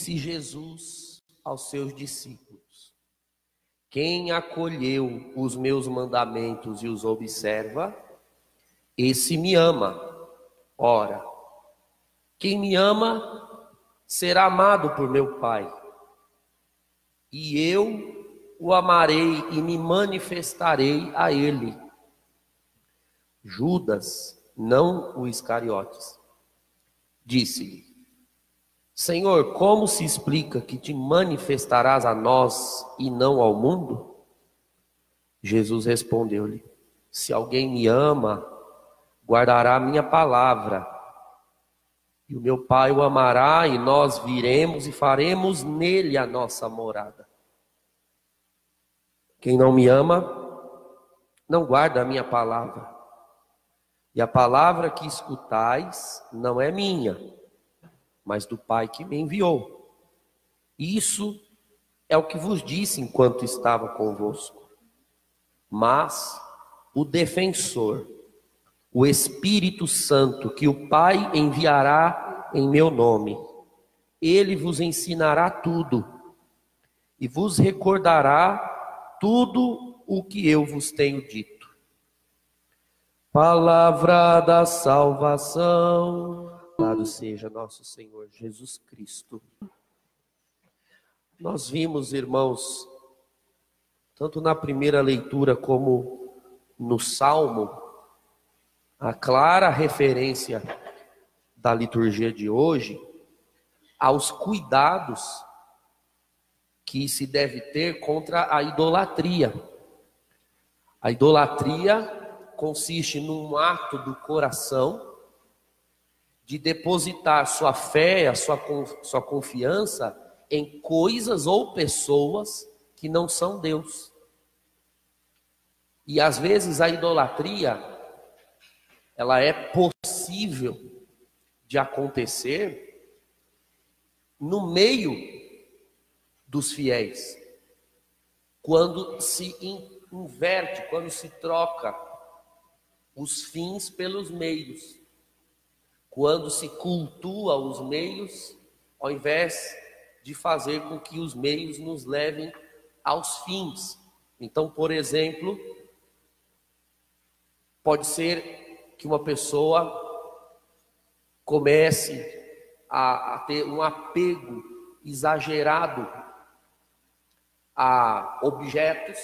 Disse Jesus aos seus discípulos: Quem acolheu os meus mandamentos e os observa, esse me ama. Ora, quem me ama será amado por meu Pai. E eu o amarei e me manifestarei a ele. Judas, não o Iscariotes, disse-lhe: Senhor, como se explica que te manifestarás a nós e não ao mundo? Jesus respondeu-lhe: Se alguém me ama, guardará a minha palavra, e o meu Pai o amará, e nós viremos e faremos nele a nossa morada. Quem não me ama, não guarda a minha palavra. E a palavra que escutais não é minha mas do Pai que me enviou. Isso é o que vos disse enquanto estava convosco. Mas o defensor, o Espírito Santo, que o Pai enviará em meu nome, ele vos ensinará tudo e vos recordará tudo o que eu vos tenho dito. Palavra da salvação. Louvado seja nosso Senhor Jesus Cristo. Nós vimos, irmãos, tanto na primeira leitura como no Salmo, a clara referência da liturgia de hoje aos cuidados que se deve ter contra a idolatria. A idolatria consiste num ato do coração de depositar sua fé, a sua, sua confiança em coisas ou pessoas que não são Deus. E às vezes a idolatria, ela é possível de acontecer no meio dos fiéis, quando se inverte, quando se troca os fins pelos meios quando se cultua os meios, ao invés de fazer com que os meios nos levem aos fins. Então, por exemplo, pode ser que uma pessoa comece a, a ter um apego exagerado a objetos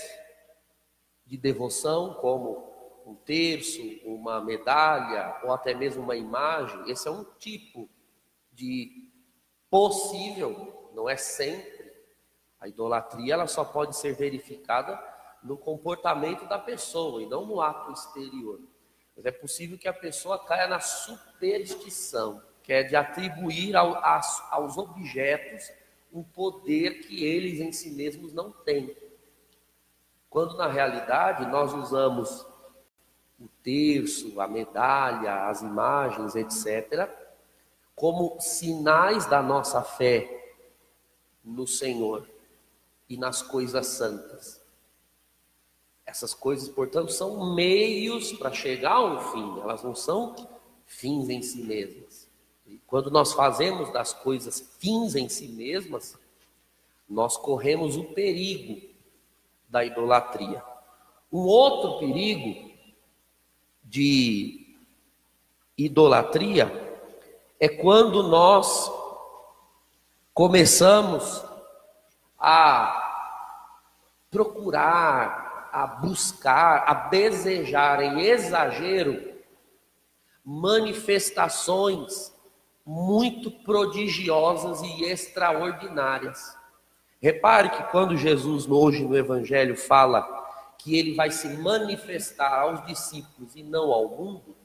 de devoção, como um terço, uma medalha ou até mesmo uma imagem, esse é um tipo de possível, não é sempre. A idolatria ela só pode ser verificada no comportamento da pessoa e não no ato exterior. Mas é possível que a pessoa caia na superstição, que é de atribuir ao, aos objetos um poder que eles em si mesmos não têm. Quando na realidade nós usamos o terço, a medalha, as imagens, etc., como sinais da nossa fé no Senhor e nas coisas santas. Essas coisas, portanto, são meios para chegar a um fim, elas não são fins em si mesmas. E quando nós fazemos das coisas fins em si mesmas, nós corremos o perigo da idolatria. Um outro perigo de idolatria é quando nós começamos a procurar, a buscar, a desejar em exagero manifestações muito prodigiosas e extraordinárias. Repare que quando Jesus hoje no Evangelho fala que ele vai se manifestar aos discípulos e não ao mundo,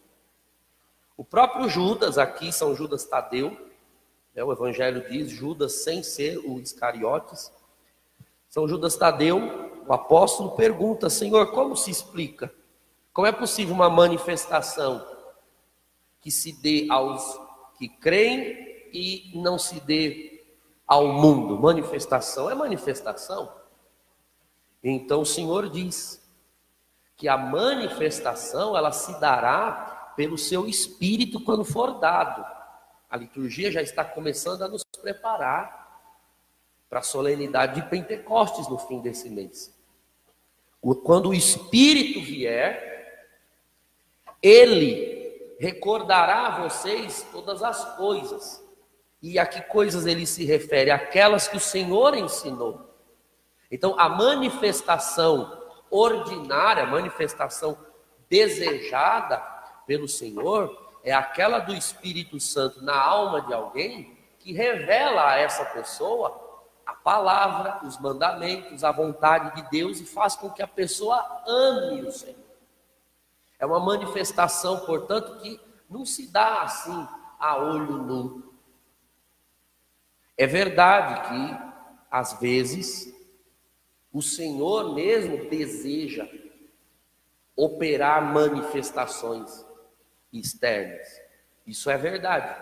o próprio Judas, aqui São Judas Tadeu, né, o Evangelho diz Judas sem ser o Iscariotes, São Judas Tadeu, o apóstolo, pergunta: Senhor, como se explica? Como é possível uma manifestação que se dê aos que creem e não se dê ao mundo? Manifestação é manifestação. Então o Senhor diz que a manifestação ela se dará pelo seu espírito quando for dado. A liturgia já está começando a nos preparar para a solenidade de Pentecostes no fim desse mês. Quando o Espírito vier, ele recordará a vocês todas as coisas. E a que coisas ele se refere? Aquelas que o Senhor ensinou. Então, a manifestação ordinária, a manifestação desejada pelo Senhor, é aquela do Espírito Santo na alma de alguém que revela a essa pessoa a palavra, os mandamentos, a vontade de Deus e faz com que a pessoa ame o Senhor. É uma manifestação, portanto, que não se dá assim a olho nu. É verdade que, às vezes, o Senhor mesmo deseja operar manifestações externas. Isso é verdade.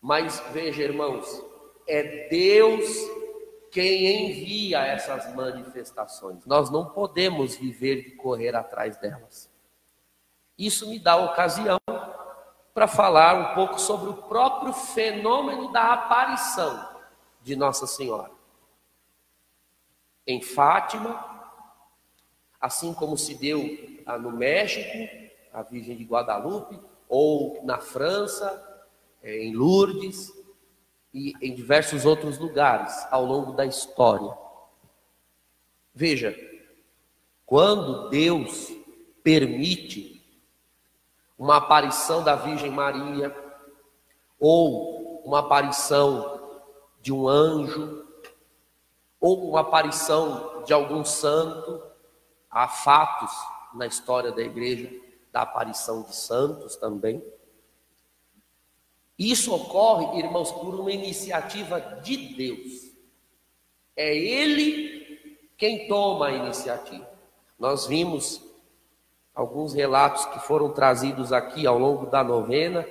Mas veja, irmãos, é Deus quem envia essas manifestações. Nós não podemos viver de correr atrás delas. Isso me dá ocasião para falar um pouco sobre o próprio fenômeno da aparição de Nossa Senhora. Em Fátima, assim como se deu no México, a Virgem de Guadalupe, ou na França, eh, em Lourdes, e em diversos outros lugares ao longo da história. Veja, quando Deus permite uma aparição da Virgem Maria, ou uma aparição de um anjo, ou aparição de algum santo, há fatos na história da igreja da aparição de santos também. Isso ocorre, irmãos, por uma iniciativa de Deus. É Ele quem toma a iniciativa. Nós vimos alguns relatos que foram trazidos aqui ao longo da novena,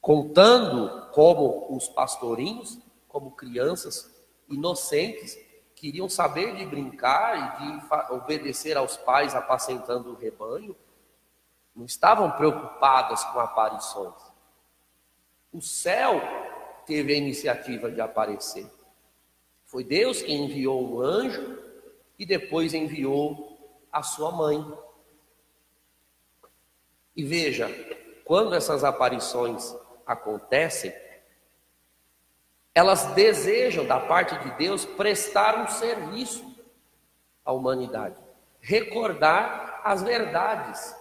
contando como os pastorinhos, como crianças inocentes, queriam saber de brincar e de obedecer aos pais apacentando o rebanho, não estavam preocupadas com aparições. O céu teve a iniciativa de aparecer. Foi Deus quem enviou um anjo e depois enviou a sua mãe. E veja, quando essas aparições acontecem, elas desejam da parte de Deus prestar um serviço à humanidade, recordar as verdades.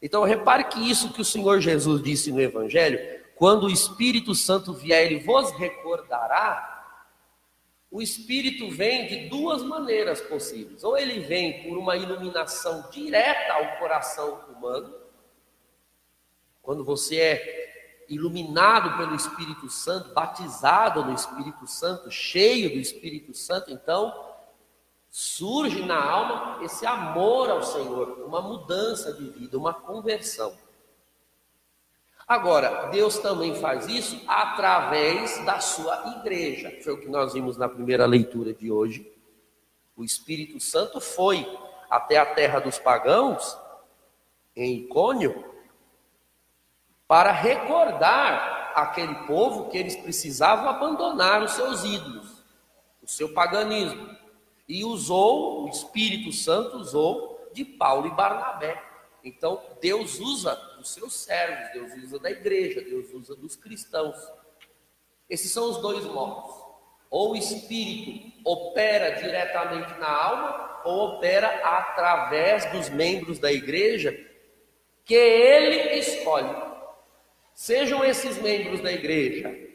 Então repare que isso que o Senhor Jesus disse no Evangelho quando o Espírito Santo vier, ele vos recordará. O Espírito vem de duas maneiras possíveis. Ou ele vem por uma iluminação direta ao coração humano, quando você é iluminado pelo Espírito Santo, batizado no Espírito Santo, cheio do Espírito Santo, então surge na alma esse amor ao Senhor, uma mudança de vida, uma conversão. Agora, Deus também faz isso através da sua igreja. Foi o que nós vimos na primeira leitura de hoje. O Espírito Santo foi até a terra dos pagãos, em Icônio, para recordar aquele povo que eles precisavam abandonar os seus ídolos, o seu paganismo. E usou, o Espírito Santo usou de Paulo e Barnabé. Então, Deus usa dos seus servos, Deus usa da igreja, Deus usa dos cristãos. Esses são os dois modos. Ou o Espírito opera diretamente na alma, ou opera através dos membros da igreja que ele escolhe. Sejam esses membros da igreja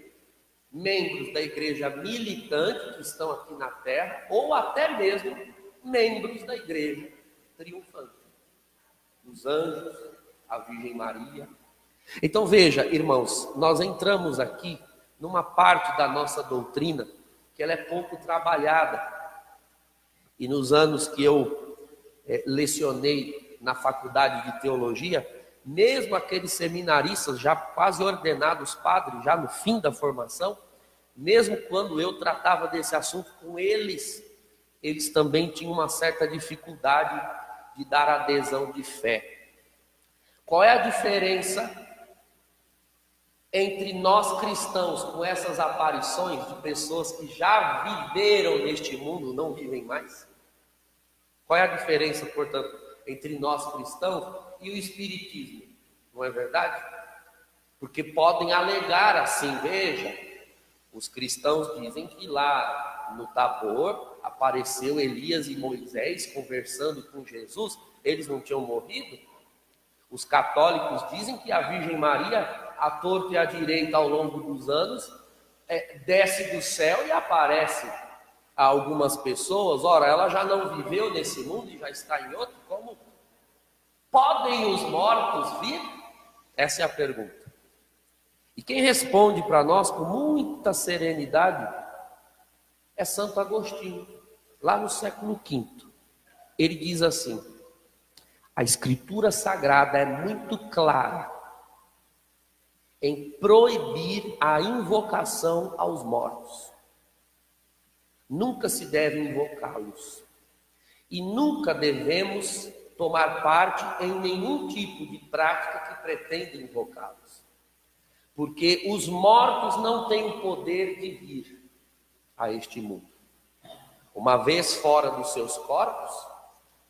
membros da igreja militante que estão aqui na terra, ou até mesmo membros da igreja triunfante. Os anjos, a Virgem Maria. Então veja, irmãos, nós entramos aqui numa parte da nossa doutrina que ela é pouco trabalhada. E nos anos que eu é, lecionei na faculdade de teologia, mesmo aqueles seminaristas já quase ordenados padres, já no fim da formação, mesmo quando eu tratava desse assunto com eles, eles também tinham uma certa dificuldade de dar adesão de fé. Qual é a diferença entre nós cristãos com essas aparições de pessoas que já viveram neste mundo, não vivem mais? Qual é a diferença, portanto, entre nós cristãos e o espiritismo? Não é verdade? Porque podem alegar assim, veja, os cristãos dizem que lá no Tabor apareceu Elias e Moisés conversando com Jesus, eles não tinham morrido? Os católicos dizem que a Virgem Maria, à torta e à direita ao longo dos anos, é, desce do céu e aparece a algumas pessoas. Ora, ela já não viveu nesse mundo e já está em outro. Como podem os mortos vir? Essa é a pergunta. E quem responde para nós com muita serenidade é Santo Agostinho, lá no século V. Ele diz assim: a Escritura Sagrada é muito clara em proibir a invocação aos mortos. Nunca se deve invocá-los. E nunca devemos tomar parte em nenhum tipo de prática que pretenda invocá-los. Porque os mortos não têm o poder de vir a este mundo. Uma vez fora dos seus corpos,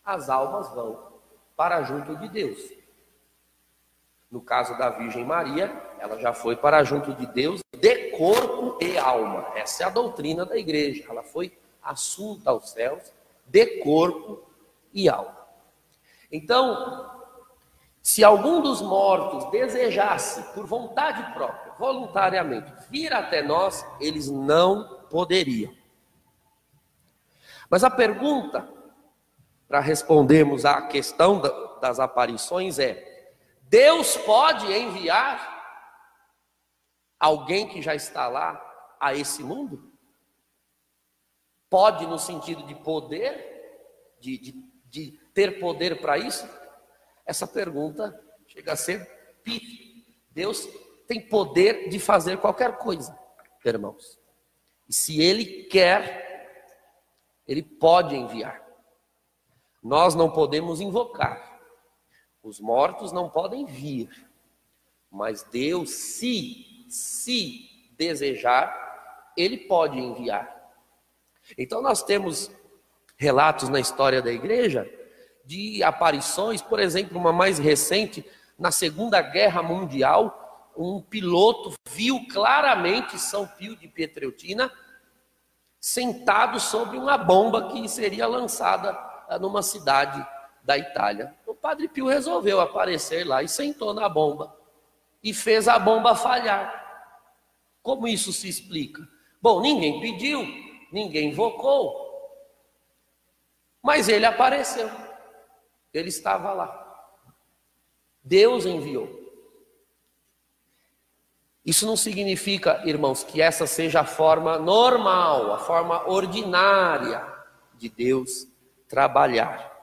as almas vão para junto de Deus. No caso da Virgem Maria, ela já foi para junto de Deus de corpo e alma. Essa é a doutrina da igreja. Ela foi assunta aos céus de corpo e alma. Então, se algum dos mortos desejasse, por vontade própria, voluntariamente, vir até nós, eles não poderiam. Mas a pergunta para respondermos à questão das aparições é: Deus pode enviar alguém que já está lá a esse mundo? Pode no sentido de poder, de, de, de ter poder para isso? Essa pergunta chega a ser. Deus tem poder de fazer qualquer coisa, irmãos. E se Ele quer, Ele pode enviar. Nós não podemos invocar, os mortos não podem vir, mas Deus, se, se desejar, Ele pode enviar. Então nós temos relatos na história da igreja de aparições, por exemplo, uma mais recente, na Segunda Guerra Mundial, um piloto viu claramente São Pio de Pietreutina sentado sobre uma bomba que seria lançada numa cidade da Itália. O Padre Pio resolveu aparecer lá e sentou na bomba e fez a bomba falhar. Como isso se explica? Bom, ninguém pediu, ninguém invocou, mas ele apareceu, ele estava lá. Deus enviou. Isso não significa, irmãos, que essa seja a forma normal, a forma ordinária de Deus trabalhar.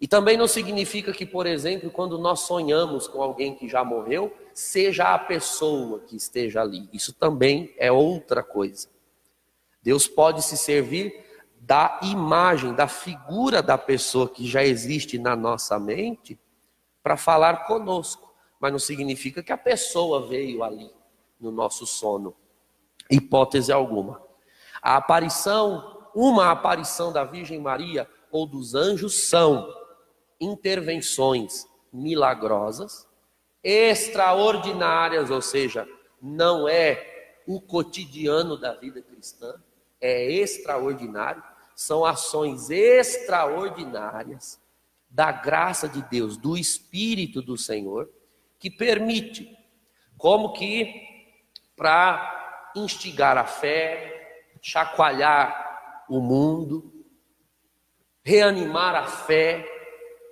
E também não significa que, por exemplo, quando nós sonhamos com alguém que já morreu, seja a pessoa que esteja ali. Isso também é outra coisa. Deus pode se servir da imagem, da figura da pessoa que já existe na nossa mente para falar conosco, mas não significa que a pessoa veio ali no nosso sono. Hipótese alguma. A aparição uma aparição da Virgem Maria ou dos anjos são intervenções milagrosas, extraordinárias, ou seja, não é o cotidiano da vida cristã, é extraordinário, são ações extraordinárias da graça de Deus, do Espírito do Senhor, que permite, como que para instigar a fé, chacoalhar o mundo, reanimar a fé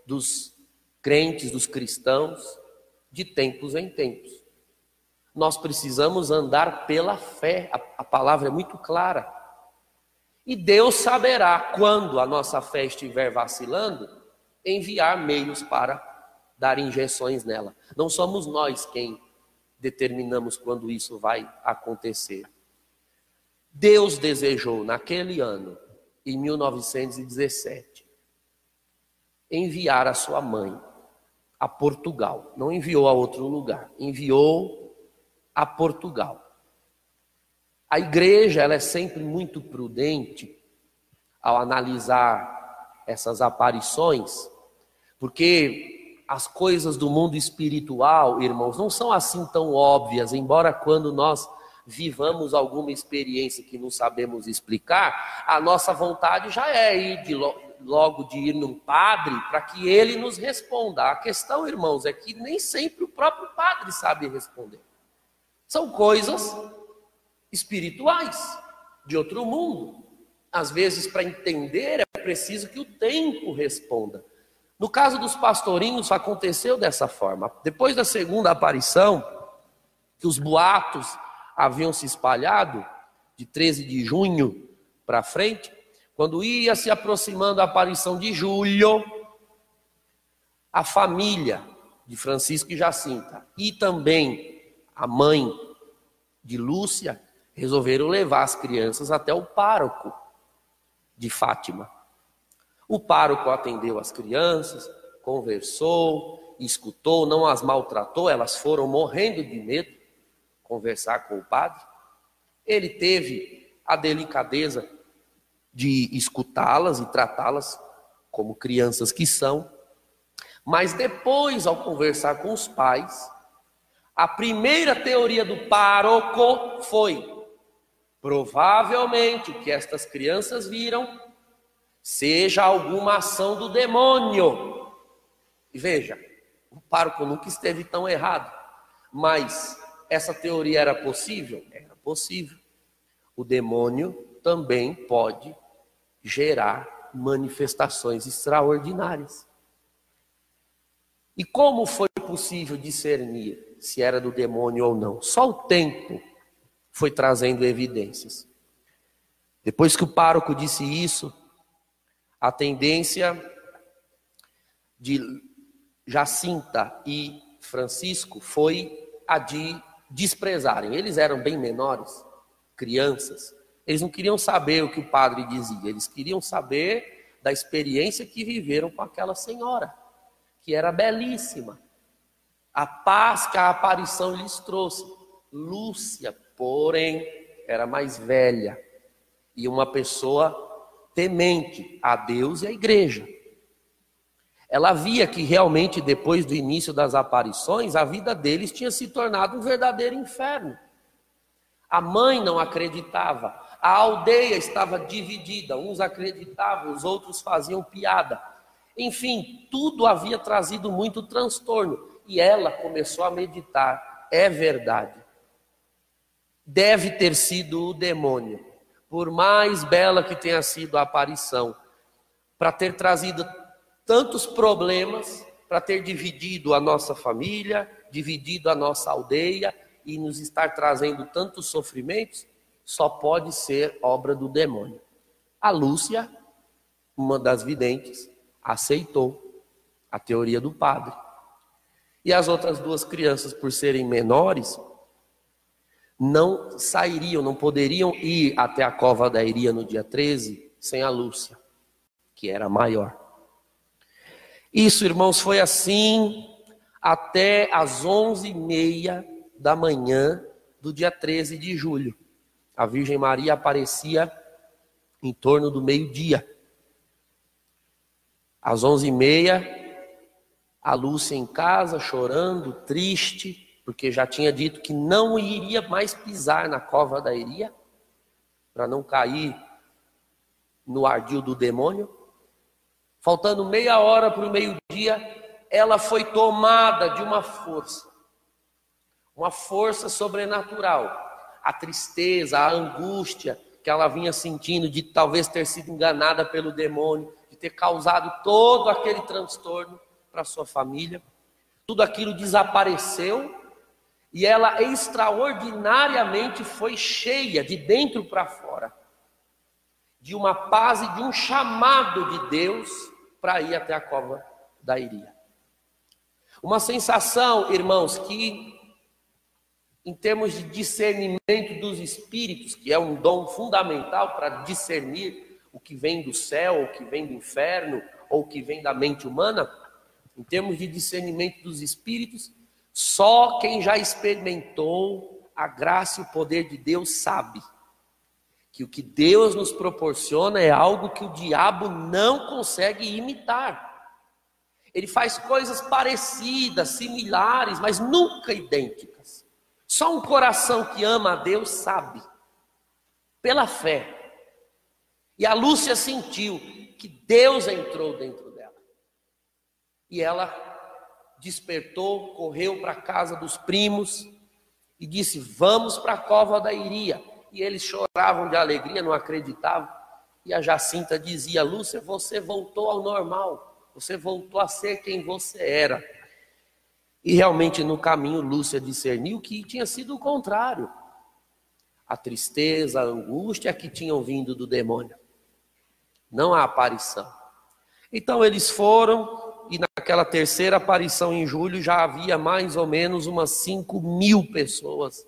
dos crentes, dos cristãos, de tempos em tempos. Nós precisamos andar pela fé, a, a palavra é muito clara. E Deus saberá, quando a nossa fé estiver vacilando, enviar meios para dar injeções nela. Não somos nós quem determinamos quando isso vai acontecer. Deus desejou naquele ano, em 1917, enviar a sua mãe a Portugal. Não enviou a outro lugar, enviou a Portugal. A igreja ela é sempre muito prudente ao analisar essas aparições, porque as coisas do mundo espiritual, irmãos, não são assim tão óbvias, embora quando nós vivamos alguma experiência que não sabemos explicar, a nossa vontade já é ir de logo de ir num padre para que ele nos responda. A questão, irmãos, é que nem sempre o próprio padre sabe responder. São coisas espirituais, de outro mundo. Às vezes, para entender, é preciso que o tempo responda. No caso dos pastorinhos, aconteceu dessa forma. Depois da segunda aparição, que os boatos haviam se espalhado, de 13 de junho para frente, quando ia se aproximando a aparição de julho, a família de Francisco e Jacinta e também a mãe de Lúcia resolveram levar as crianças até o pároco de Fátima. O pároco atendeu as crianças, conversou, escutou, não as maltratou, elas foram morrendo de medo conversar com o padre. Ele teve a delicadeza de escutá-las e tratá-las como crianças que são. Mas depois, ao conversar com os pais, a primeira teoria do pároco foi: provavelmente o que estas crianças viram seja alguma ação do demônio. E veja, o pároco nunca esteve tão errado, mas essa teoria era possível? Era possível. O demônio também pode gerar manifestações extraordinárias. E como foi possível discernir se era do demônio ou não? Só o tempo foi trazendo evidências. Depois que o pároco disse isso, a tendência de Jacinta e Francisco foi a de desprezarem. Eles eram bem menores, crianças, eles não queriam saber o que o padre dizia, eles queriam saber da experiência que viveram com aquela senhora, que era belíssima. A paz que a aparição lhes trouxe. Lúcia, porém, era mais velha e uma pessoa temente a Deus e à igreja. Ela via que realmente depois do início das aparições, a vida deles tinha se tornado um verdadeiro inferno. A mãe não acreditava, a aldeia estava dividida, uns acreditavam, os outros faziam piada. Enfim, tudo havia trazido muito transtorno. E ela começou a meditar: é verdade. Deve ter sido o demônio, por mais bela que tenha sido a aparição, para ter trazido tantos problemas, para ter dividido a nossa família, dividido a nossa aldeia e nos estar trazendo tantos sofrimentos só pode ser obra do demônio. A Lúcia, uma das videntes, aceitou a teoria do padre. E as outras duas crianças, por serem menores, não sairiam, não poderiam ir até a cova da Iria no dia 13 sem a Lúcia, que era maior. Isso, irmãos, foi assim até as onze e meia da manhã do dia 13 de julho a Virgem Maria aparecia em torno do meio-dia. Às onze e meia, a Lúcia em casa, chorando, triste, porque já tinha dito que não iria mais pisar na cova da Iria, para não cair no ardil do demônio. Faltando meia hora para o meio-dia, ela foi tomada de uma força, uma força sobrenatural a tristeza, a angústia que ela vinha sentindo de talvez ter sido enganada pelo demônio, de ter causado todo aquele transtorno para sua família. Tudo aquilo desapareceu e ela extraordinariamente foi cheia de dentro para fora de uma paz e de um chamado de Deus para ir até a cova da Iria. Uma sensação, irmãos, que em termos de discernimento dos espíritos, que é um dom fundamental para discernir o que vem do céu, o que vem do inferno, ou o que vem da mente humana, em termos de discernimento dos espíritos, só quem já experimentou a graça e o poder de Deus sabe que o que Deus nos proporciona é algo que o diabo não consegue imitar. Ele faz coisas parecidas, similares, mas nunca idênticas. Só um coração que ama a Deus sabe, pela fé. E a Lúcia sentiu que Deus entrou dentro dela. E ela despertou, correu para a casa dos primos e disse: Vamos para a cova da Iria. E eles choravam de alegria, não acreditavam. E a Jacinta dizia: Lúcia, você voltou ao normal, você voltou a ser quem você era. E realmente no caminho Lúcia discerniu que tinha sido o contrário. A tristeza, a angústia que tinham vindo do demônio, não a aparição. Então eles foram, e naquela terceira aparição em julho já havia mais ou menos umas 5 mil pessoas,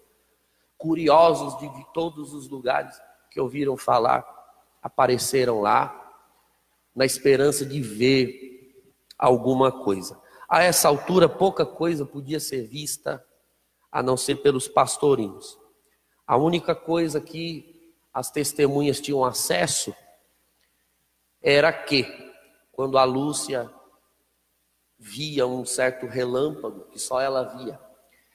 curiosos de, de todos os lugares que ouviram falar, apareceram lá, na esperança de ver alguma coisa. A essa altura, pouca coisa podia ser vista a não ser pelos pastorinhos. A única coisa que as testemunhas tinham acesso era que, quando a Lúcia via um certo relâmpago, que só ela via,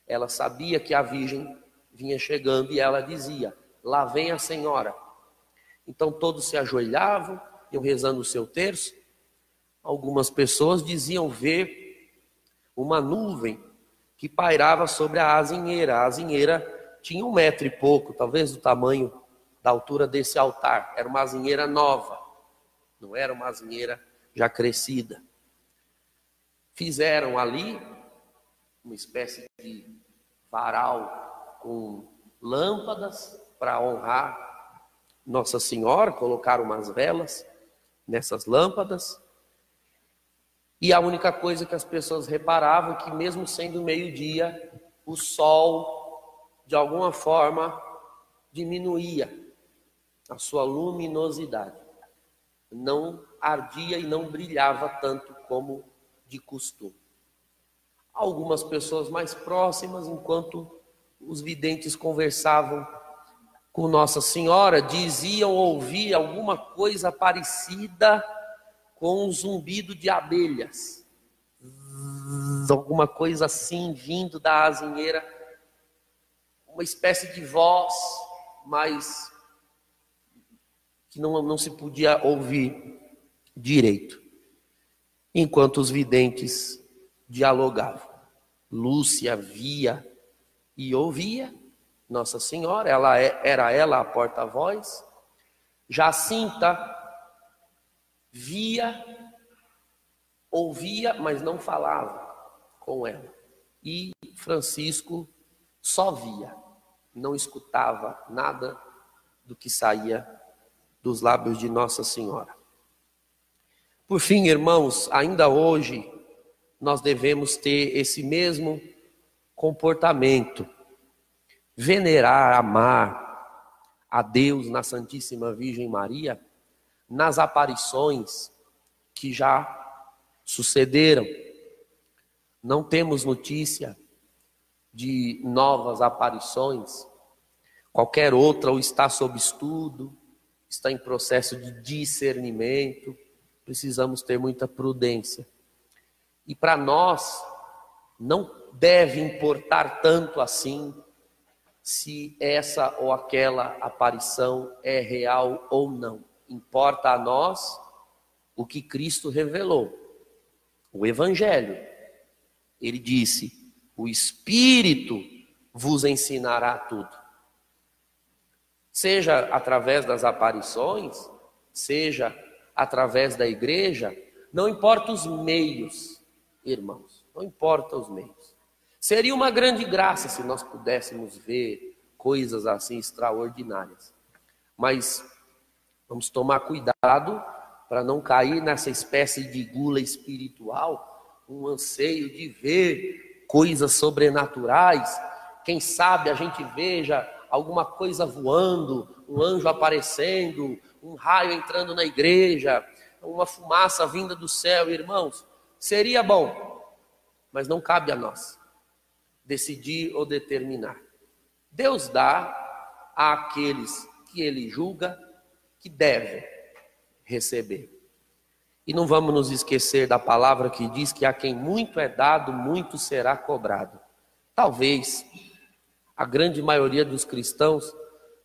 ela sabia que a Virgem vinha chegando e ela dizia: Lá vem a Senhora. Então todos se ajoelhavam, iam rezando o seu terço. Algumas pessoas diziam ver uma nuvem que pairava sobre a azinheira. A azinheira tinha um metro e pouco, talvez do tamanho da altura desse altar. Era uma azinheira nova, não era uma azinheira já crescida. Fizeram ali uma espécie de varal com lâmpadas para honrar Nossa Senhora, colocaram umas velas nessas lâmpadas e a única coisa que as pessoas reparavam é que, mesmo sendo meio-dia, o sol, de alguma forma, diminuía a sua luminosidade. Não ardia e não brilhava tanto como de costume. Algumas pessoas mais próximas, enquanto os videntes conversavam com Nossa Senhora, diziam ouvir alguma coisa parecida com um zumbido de abelhas, alguma coisa assim vindo da azinheira, uma espécie de voz, mas que não, não se podia ouvir direito, enquanto os videntes dialogavam. Lúcia via e ouvia Nossa Senhora, ela é, era ela a porta-voz. Jacinta via, ouvia, mas não falava com ela. E Francisco só via, não escutava nada do que saía dos lábios de Nossa Senhora. Por fim, irmãos, ainda hoje nós devemos ter esse mesmo comportamento, venerar, amar a Deus na Santíssima Virgem Maria nas aparições que já sucederam. Não temos notícia de novas aparições. Qualquer outra ou está sob estudo, está em processo de discernimento. Precisamos ter muita prudência. E para nós, não deve importar tanto assim se essa ou aquela aparição é real ou não. Importa a nós o que Cristo revelou, o Evangelho. Ele disse: O Espírito vos ensinará tudo. Seja através das aparições, seja através da igreja, não importa os meios, irmãos, não importa os meios. Seria uma grande graça se nós pudéssemos ver coisas assim extraordinárias. Mas Vamos tomar cuidado para não cair nessa espécie de gula espiritual, um anseio de ver coisas sobrenaturais. Quem sabe a gente veja alguma coisa voando, um anjo aparecendo, um raio entrando na igreja, uma fumaça vinda do céu, irmãos. Seria bom, mas não cabe a nós decidir ou determinar. Deus dá àqueles que ele julga que devem receber. E não vamos nos esquecer da palavra que diz que a quem muito é dado, muito será cobrado. Talvez a grande maioria dos cristãos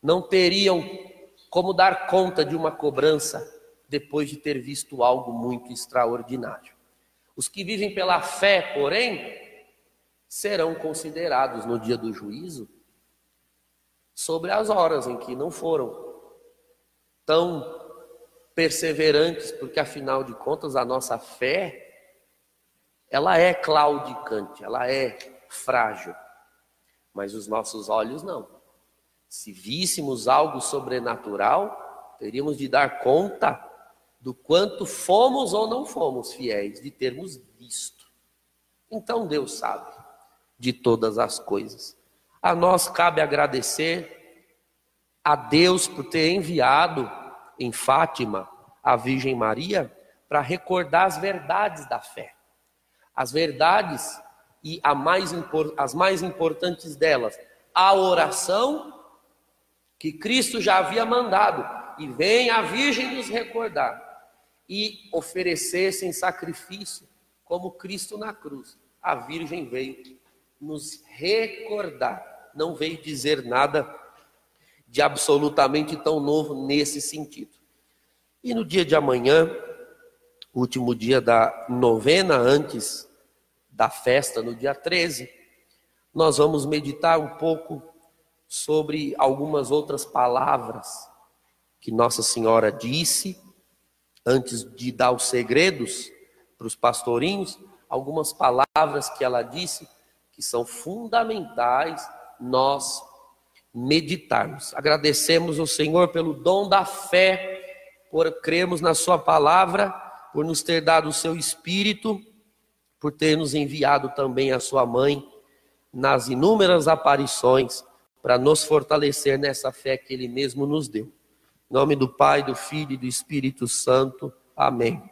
não teriam como dar conta de uma cobrança depois de ter visto algo muito extraordinário. Os que vivem pela fé, porém, serão considerados no dia do juízo sobre as horas em que não foram tão perseverantes, porque afinal de contas a nossa fé ela é claudicante, ela é frágil. Mas os nossos olhos não. Se víssemos algo sobrenatural, teríamos de dar conta do quanto fomos ou não fomos fiéis, de termos visto. Então Deus sabe de todas as coisas. A nós cabe agradecer a Deus por ter enviado em Fátima a Virgem Maria para recordar as verdades da fé. As verdades e mais, as mais importantes delas, a oração que Cristo já havia mandado, e vem a Virgem nos recordar, e oferecessem sacrifício, como Cristo na cruz. A Virgem veio nos recordar, não veio dizer nada de absolutamente tão novo nesse sentido. E no dia de amanhã, último dia da novena antes da festa, no dia 13, nós vamos meditar um pouco sobre algumas outras palavras que Nossa Senhora disse antes de dar os segredos para os pastorinhos, algumas palavras que ela disse que são fundamentais nós meditarmos. Agradecemos ao Senhor pelo dom da fé, por crermos na Sua palavra, por nos ter dado o Seu Espírito, por ter nos enviado também a Sua mãe nas inúmeras aparições para nos fortalecer nessa fé que Ele mesmo nos deu. Em nome do Pai, do Filho e do Espírito Santo. Amém.